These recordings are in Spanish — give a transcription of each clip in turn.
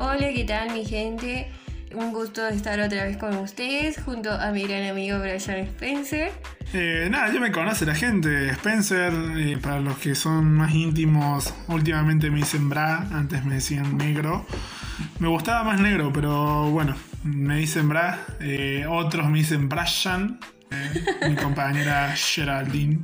Hola, ¿qué tal mi gente? Un gusto estar otra vez con ustedes junto a mi gran amigo Brian Spencer. Eh, nada, ya me conoce la gente. Spencer, eh, para los que son más íntimos, últimamente me dicen Bra, antes me decían negro. Me gustaba más negro, pero bueno, me dicen Bra. Eh, otros me dicen Brian, mi compañera Geraldine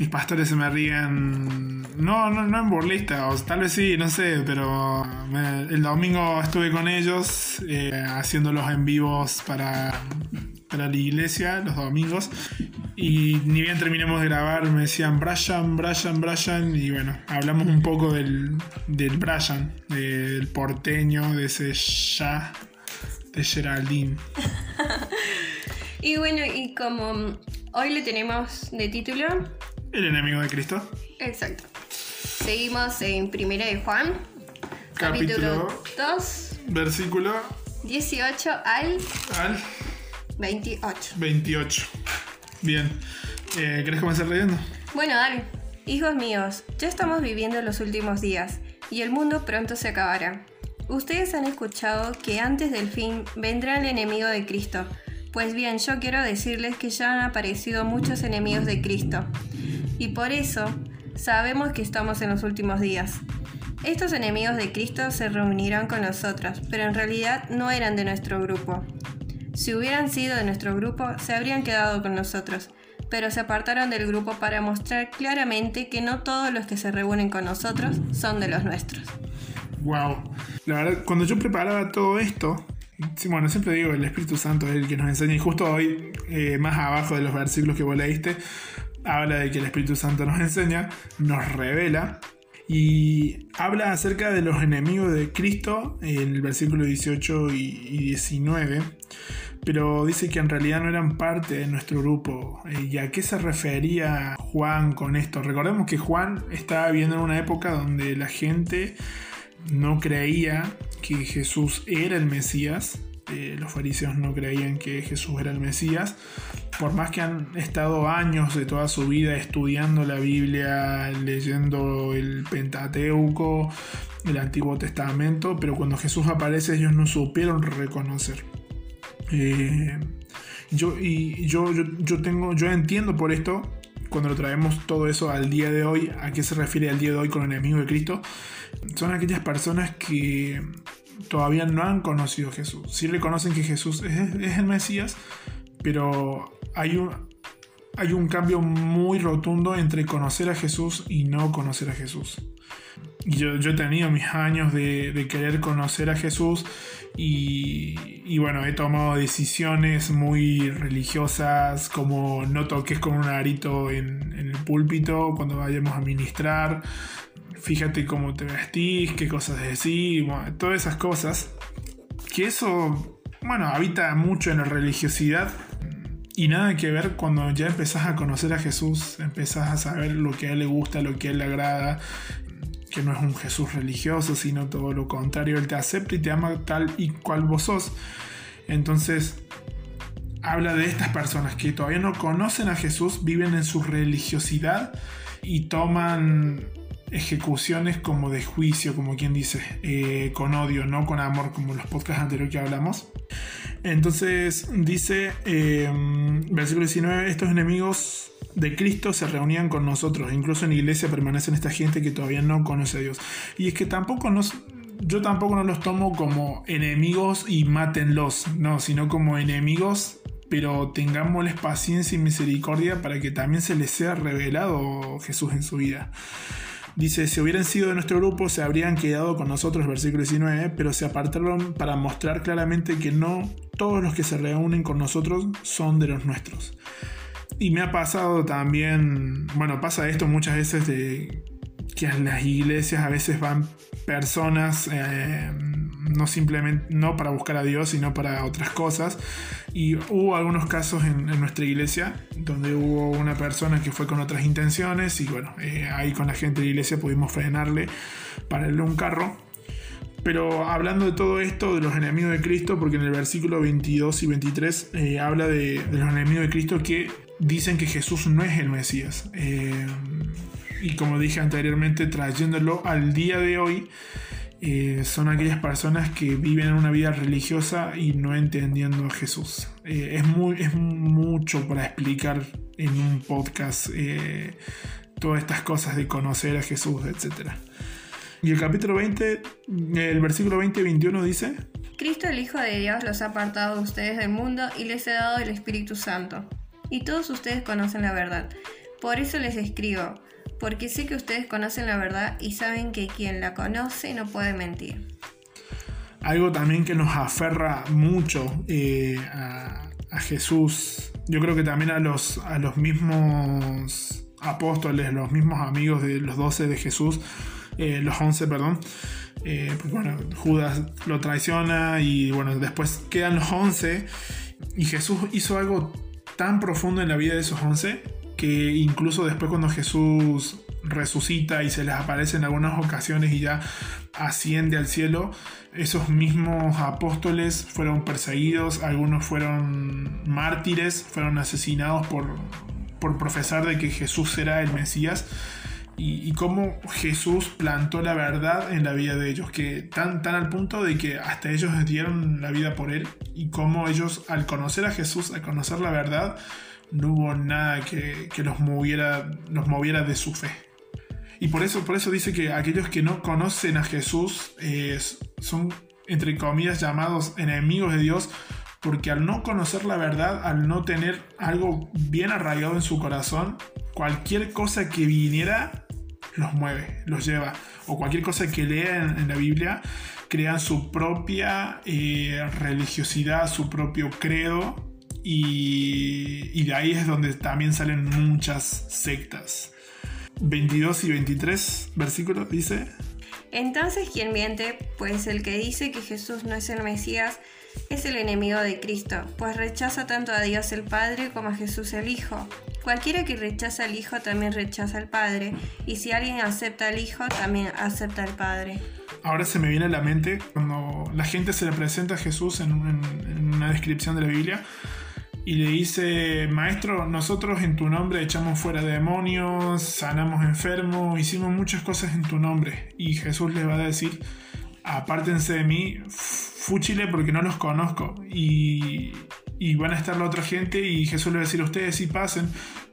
mis pastores se me ríen. No, no, no en burlista, o tal vez sí, no sé, pero el domingo estuve con ellos eh, haciendo los en vivos para, para la iglesia los domingos. Y ni bien terminamos de grabar, me decían Brian, Brian, Brian. Y bueno, hablamos un poco del, del Brian, del porteño, de ese ya de Geraldine. y bueno, y como hoy le tenemos de título el enemigo de Cristo. Exacto. Seguimos en Primera de Juan, capítulo, 2, versículo 18 al, al 28. 28. Bien. Eh, ¿Querés comenzar leyendo? Bueno, dale. Hijos míos, ya estamos viviendo los últimos días y el mundo pronto se acabará. Ustedes han escuchado que antes del fin vendrá el enemigo de Cristo. Pues bien, yo quiero decirles que ya han aparecido muchos enemigos de Cristo y por eso sabemos que estamos en los últimos días. Estos enemigos de Cristo se reunirán con nosotros, pero en realidad no eran de nuestro grupo. Si hubieran sido de nuestro grupo, se habrían quedado con nosotros, pero se apartaron del grupo para mostrar claramente que no todos los que se reúnen con nosotros son de los nuestros. Wow. La verdad, cuando yo preparaba todo esto, bueno, siempre digo, el Espíritu Santo es el que nos enseña, y justo hoy, eh, más abajo de los versículos que vos leíste, habla de que el Espíritu Santo nos enseña, nos revela y habla acerca de los enemigos de Cristo en el versículo 18 y 19, pero dice que en realidad no eran parte de nuestro grupo. ¿Y a qué se refería Juan con esto? Recordemos que Juan estaba viviendo en una época donde la gente no creía que Jesús era el Mesías, eh, los fariseos no creían que Jesús era el Mesías, por más que han estado años de toda su vida estudiando la Biblia, leyendo el Pentateuco, el Antiguo Testamento, pero cuando Jesús aparece ellos no supieron reconocer. Eh, yo, y yo, yo, tengo, yo entiendo por esto, cuando lo traemos todo eso al día de hoy, a qué se refiere al día de hoy con el enemigo de Cristo, son aquellas personas que todavía no han conocido a Jesús. Sí reconocen que Jesús es el Mesías, pero hay un, hay un cambio muy rotundo entre conocer a Jesús y no conocer a Jesús. Yo, yo he tenido mis años de, querer conocer a Jesús y, bueno, he tomado decisiones muy religiosas como no toques con un arito en, en el púlpito cuando vayamos a ministrar, fíjate cómo te vestís, qué cosas decís, todas esas cosas. Que eso, bueno, habita mucho en la religiosidad y nada que ver cuando ya empezás a conocer a Jesús, empezás a saber lo que a Él le gusta, lo que a Él le agrada, que no es un Jesús religioso, sino todo lo contrario, Él te acepta y te ama tal y cual vos sos. Entonces, habla de estas personas que todavía no conocen a Jesús, viven en su religiosidad y toman ejecuciones como de juicio, como quien dice, eh, con odio, no con amor, como los podcasts anteriores que hablamos. Entonces dice, em, versículo 19, estos enemigos de Cristo se reunían con nosotros, incluso en la iglesia permanecen esta gente que todavía no conoce a Dios. Y es que tampoco nos, yo tampoco no los tomo como enemigos y mátenlos, no, sino como enemigos pero tengámosles paciencia y misericordia para que también se les sea revelado Jesús en su vida. Dice, si hubieran sido de nuestro grupo, se habrían quedado con nosotros, versículo 19, pero se apartaron para mostrar claramente que no todos los que se reúnen con nosotros son de los nuestros. Y me ha pasado también, bueno, pasa esto muchas veces de que a las iglesias a veces van personas eh, no simplemente no para buscar a Dios, sino para otras cosas. Y hubo algunos casos en, nuestra iglesia donde hubo una persona que fue con otras intenciones y bueno, eh, ahí con la gente de la iglesia pudimos frenarle para darle un carro. Pero hablando de todo esto, de los enemigos de Cristo, porque en el versículo 22 y 23 eh, habla de, los enemigos de Cristo que dicen que Jesús no es el Mesías. Eh, y como dije anteriormente, trayéndolo al día de hoy, eh, son aquellas personas que viven una vida religiosa y no entendiendo a Jesús. Eh, es, muy, es mucho para explicar en un podcast eh, todas estas cosas de conocer a Jesús, etc. Y el capítulo 20, el versículo 20 y 21 dice, Cristo el Hijo de Dios los ha apartado de ustedes del mundo y les ha dado el Espíritu Santo. Y todos ustedes conocen la verdad. Por eso les escribo porque sé que ustedes conocen la verdad y saben que quien la conoce no puede mentir. Algo también que nos aferra mucho eh, a, Jesús, yo creo que también a los, a los mismos apóstoles, los mismos amigos de los doce de Jesús, eh, los once, perdón, eh, pues bueno, Judas lo traiciona y bueno, después quedan los once y Jesús hizo algo tan profundo en la vida de esos once que incluso después cuando Jesús resucita y se les aparece en algunas ocasiones y ya asciende al cielo, esos mismos apóstoles fueron perseguidos, algunos fueron mártires, fueron asesinados por, por profesar de que Jesús era el Mesías. Y, y, cómo Jesús plantó la verdad en la vida de ellos, que tan, tan al punto de que hasta ellos dieron la vida por él, y cómo ellos al conocer a Jesús, al conocer la verdad, no hubo nada que, los, moviera, moviera de su fe. Y por eso, por eso dice que aquellos que no conocen a Jesús eh, son, entre comillas, llamados enemigos de Dios, porque al no conocer la verdad, al no tener algo bien arraigado en su corazón, cualquier cosa que viniera los mueve, los lleva. O cualquier cosa que lean en la Biblia, crean su propia eh, religiosidad, su propio credo y, de ahí es donde también salen muchas sectas. 22 y 23 versículos dice... Entonces, ¿quién miente? Pues el que dice que Jesús no es el Mesías es el enemigo de Cristo, pues rechaza tanto a Dios el Padre como a Jesús el Hijo. Cualquiera que rechaza al Hijo también rechaza al Padre, y si alguien acepta al Hijo, también acepta al Padre. Ahora se me viene a la mente cuando la gente se le presenta a Jesús en una descripción de la Biblia, y le dice, maestro, nosotros en tu nombre echamos fuera demonios, sanamos enfermos, hicimos muchas cosas en tu nombre. Y Jesús le va a decir, apártense de mí, fúchile porque no los conozco. Y, y van a estar la otra gente y Jesús le va a decir, ustedes sí pasen,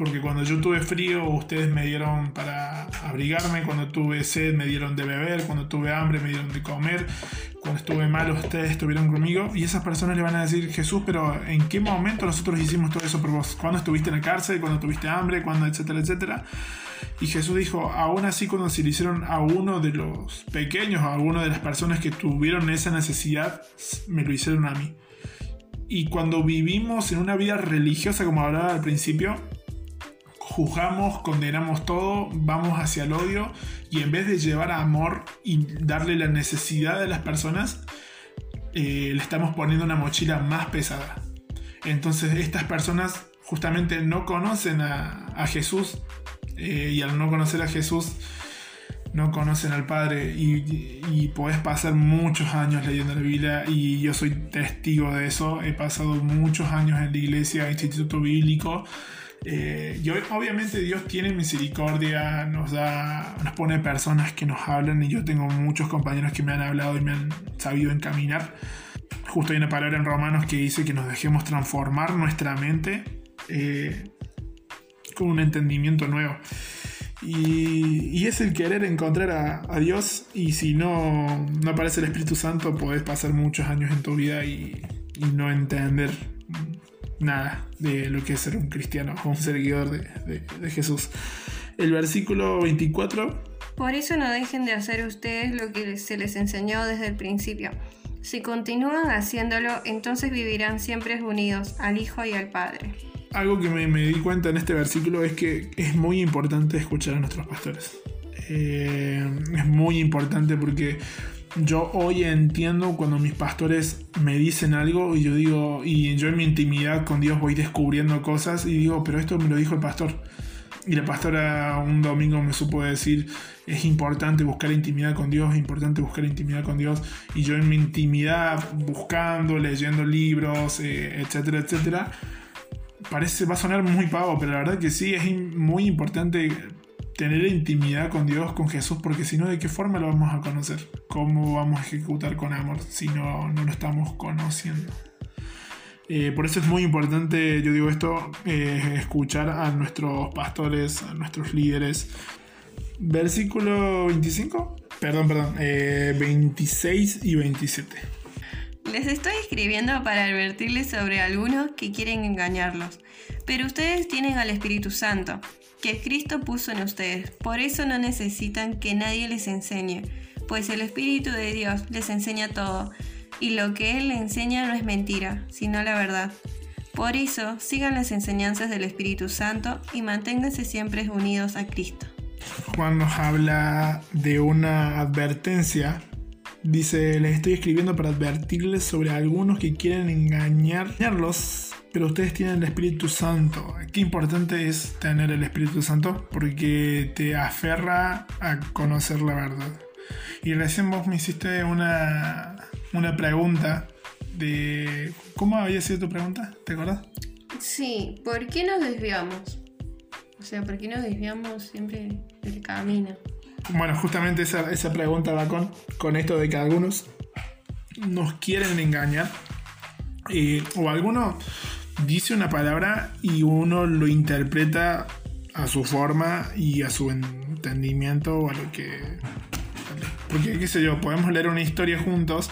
porque cuando yo tuve frío ustedes me dieron para abrigarme, cuando tuve sed me dieron de beber, cuando tuve hambre me dieron de comer, cuando estuve mal ustedes estuvieron conmigo y esas personas le van a decir, Jesús, pero ¿en qué momento nosotros hicimos todo eso por vos? ¿Cuándo estuviste en la cárcel? ¿Cuándo tuviste hambre? ¿Cuándo? Etcétera, etcétera. Y Jesús dijo, aún así cuando se le hicieron a uno de los pequeños, a uno de las personas que tuvieron esa necesidad, me lo hicieron a mí. Y cuando vivimos en una vida religiosa, como hablaba al principio, juzgamos, condenamos todo, vamos hacia el odio y en vez de llevar a amor y darle la necesidad de las personas, eh, le estamos poniendo una mochila más pesada. Entonces estas personas justamente no conocen a, Jesús eh, y al no conocer a Jesús no conocen al Padre y, y, pasar muchos años leyendo la Biblia y yo soy testigo de eso. He pasado muchos años en la iglesia, instituto bíblico eh, obviamente Dios tiene misericordia, nos da, nos pone personas que nos hablan y yo tengo muchos compañeros que me han hablado y me han sabido encaminar. Justo hay una palabra en Romanos que dice que nos dejemos transformar nuestra mente eh, con un entendimiento nuevo. Y, es el querer encontrar a, Dios y si no, no aparece el Espíritu Santo podés pasar muchos años en tu vida y no entender nada de lo que es ser un cristiano o un seguidor de, de, Jesús. El versículo 24. Por eso no dejen de hacer ustedes lo que se les enseñó desde el principio. Si continúan haciéndolo, entonces vivirán siempre unidos al Hijo y al Padre. Algo que me, me di cuenta en este versículo es que es muy importante escuchar a nuestros pastores. Eh, es muy importante porque yo hoy entiendo cuando mis pastores me dicen algo y yo digo, y yo en mi intimidad con Dios voy descubriendo cosas y digo, pero esto me lo dijo el pastor. Y la pastora un domingo me supo decir, es importante buscar intimidad con Dios, es importante buscar intimidad con Dios. Y yo en mi intimidad, buscando, leyendo libros, eh, etcétera, etcétera, parece, va a sonar muy pavo, pero la verdad que sí, es muy importante tener intimidad con Dios, con Jesús, porque si no, ¿de qué forma lo vamos a conocer? ¿Cómo vamos a ejecutar con amor si no, no lo estamos conociendo? Eh, por eso es muy importante, yo digo esto, eh, escuchar a nuestros pastores, a nuestros líderes. Versículo 25, perdón, perdón, 26 eh, y 27. Les estoy escribiendo para advertirles sobre algunos que quieren engañarlos, pero ustedes tienen al Espíritu Santo, que Cristo puso en ustedes, por eso no necesitan que nadie les enseñe, pues el Espíritu de Dios les enseña todo y lo que Él le enseña no es mentira, sino la verdad. Por eso, sigan las enseñanzas del Espíritu Santo y manténganse siempre unidos a Cristo. Juan nos habla de una advertencia. Dice, les estoy escribiendo para advertirles sobre algunos que quieren engañarlos, pero ustedes tienen el Espíritu Santo. Qué importante es tener el Espíritu Santo porque te aferra a conocer la verdad. Y recién vos me hiciste una, una pregunta de... ¿Cómo había sido tu pregunta? ¿Te acuerdas? Sí, ¿por qué nos desviamos? O sea, ¿por qué nos desviamos siempre del camino? Bueno, justamente esa, esa pregunta va con, con esto de que algunos nos quieren engañar. o alguno dice una palabra y uno lo interpreta a su forma y a su entendimiento o a lo que... Porque, qué sé yo, podemos leer una historia juntos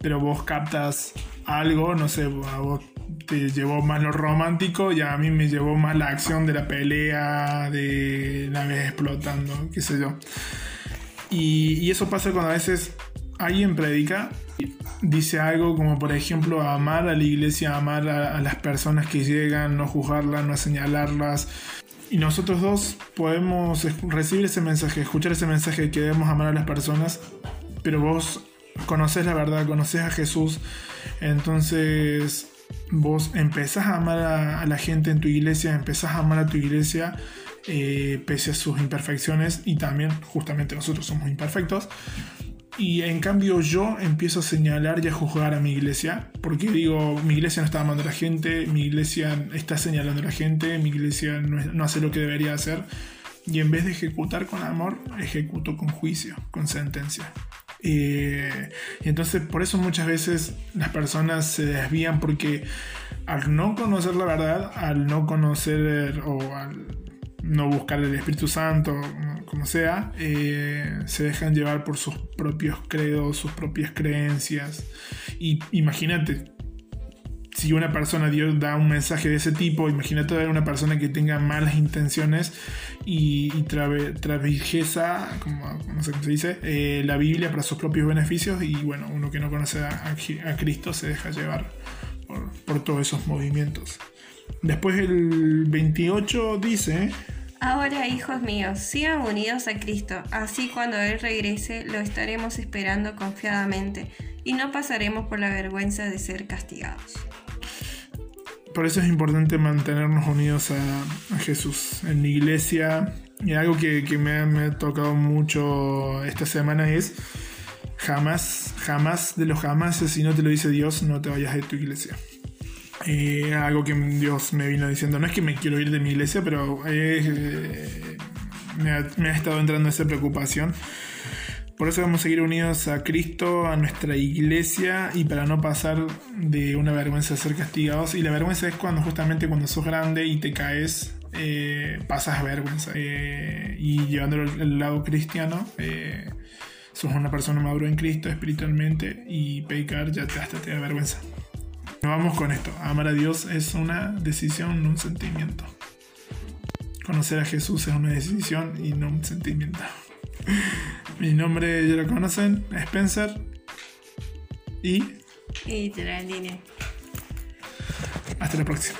pero vos captas algo, no sé, vos te llevó más lo romántico y a mí me llevó más la acción de la pelea, de naves explotando, qué sé yo. Y, eso pasa cuando a veces alguien predica, dice algo como por ejemplo amar a la iglesia, amar a, a las personas que llegan, no juzgarlas, no señalarlas. Y nosotros dos podemos recibir ese mensaje, escuchar ese mensaje de que debemos amar a las personas, pero vos conoces la verdad, conoces a Jesús, entonces vos empezás a amar a, la gente en tu iglesia, empezás a amar a tu iglesia eh, pese a sus imperfecciones y también justamente nosotros somos imperfectos. Y en cambio yo empiezo a señalar y a juzgar a mi iglesia, porque digo, mi iglesia no está amando a la gente, mi iglesia está señalando a la gente, mi iglesia no, no hace lo que debería hacer, y en vez de ejecutar con amor, ejecuto con juicio, con sentencia. Eh, y entonces por eso muchas veces las personas se desvían porque al no conocer la verdad, al no conocer o al no buscar el Espíritu Santo, como sea, eh, se dejan llevar por sus propios credos, sus propias creencias. Y imagínate, si una persona Dios da un mensaje de ese tipo, imagínate una persona que tenga malas intenciones y, y como, sé cómo se dice, eh, la Biblia para sus propios beneficios y bueno, uno que no conoce a, Cristo se deja llevar por, por, todos esos movimientos. Después el 28 dice... Ahora, hijos míos, sigan unidos a Cristo, así cuando Él regrese lo estaremos esperando confiadamente y no pasaremos por la vergüenza de ser castigados por eso es importante mantenernos unidos a, Jesús. En la iglesia, y algo que, me, ha, tocado mucho esta semana es jamás, jamás de los jamás, si no te lo dice Dios, no te vayas de tu iglesia. Eh, algo que Dios me vino diciendo, no es que me quiero ir de mi iglesia, pero eh, me, ha, me, ha, estado entrando esa preocupación por eso vamos a seguir unidos a Cristo, a nuestra iglesia y para no pasar de una vergüenza a ser castigados. Y la vergüenza es cuando justamente cuando sos grande y te caes, eh, pasas vergüenza. Eh, y llevándolo al lado cristiano, eh, sos una persona madura en Cristo espiritualmente y pecar ya te, hasta te da vergüenza. Vamos con esto. Amar a Dios es una decisión, no un sentimiento. Conocer a Jesús es una decisión y no un sentimiento. Mi nombre ya lo conocen, Spencer. Y. Y Geraldine. Hasta la próxima.